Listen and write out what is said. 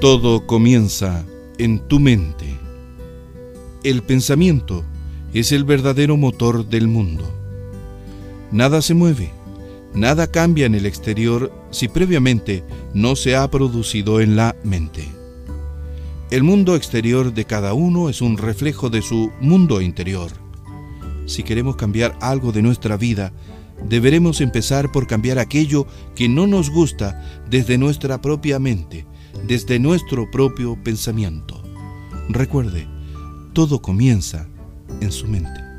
Todo comienza en tu mente. El pensamiento es el verdadero motor del mundo. Nada se mueve, nada cambia en el exterior si previamente no se ha producido en la mente. El mundo exterior de cada uno es un reflejo de su mundo interior. Si queremos cambiar algo de nuestra vida, deberemos empezar por cambiar aquello que no nos gusta desde nuestra propia mente, desde nuestro propio pensamiento. Recuerde, todo comienza en su mente.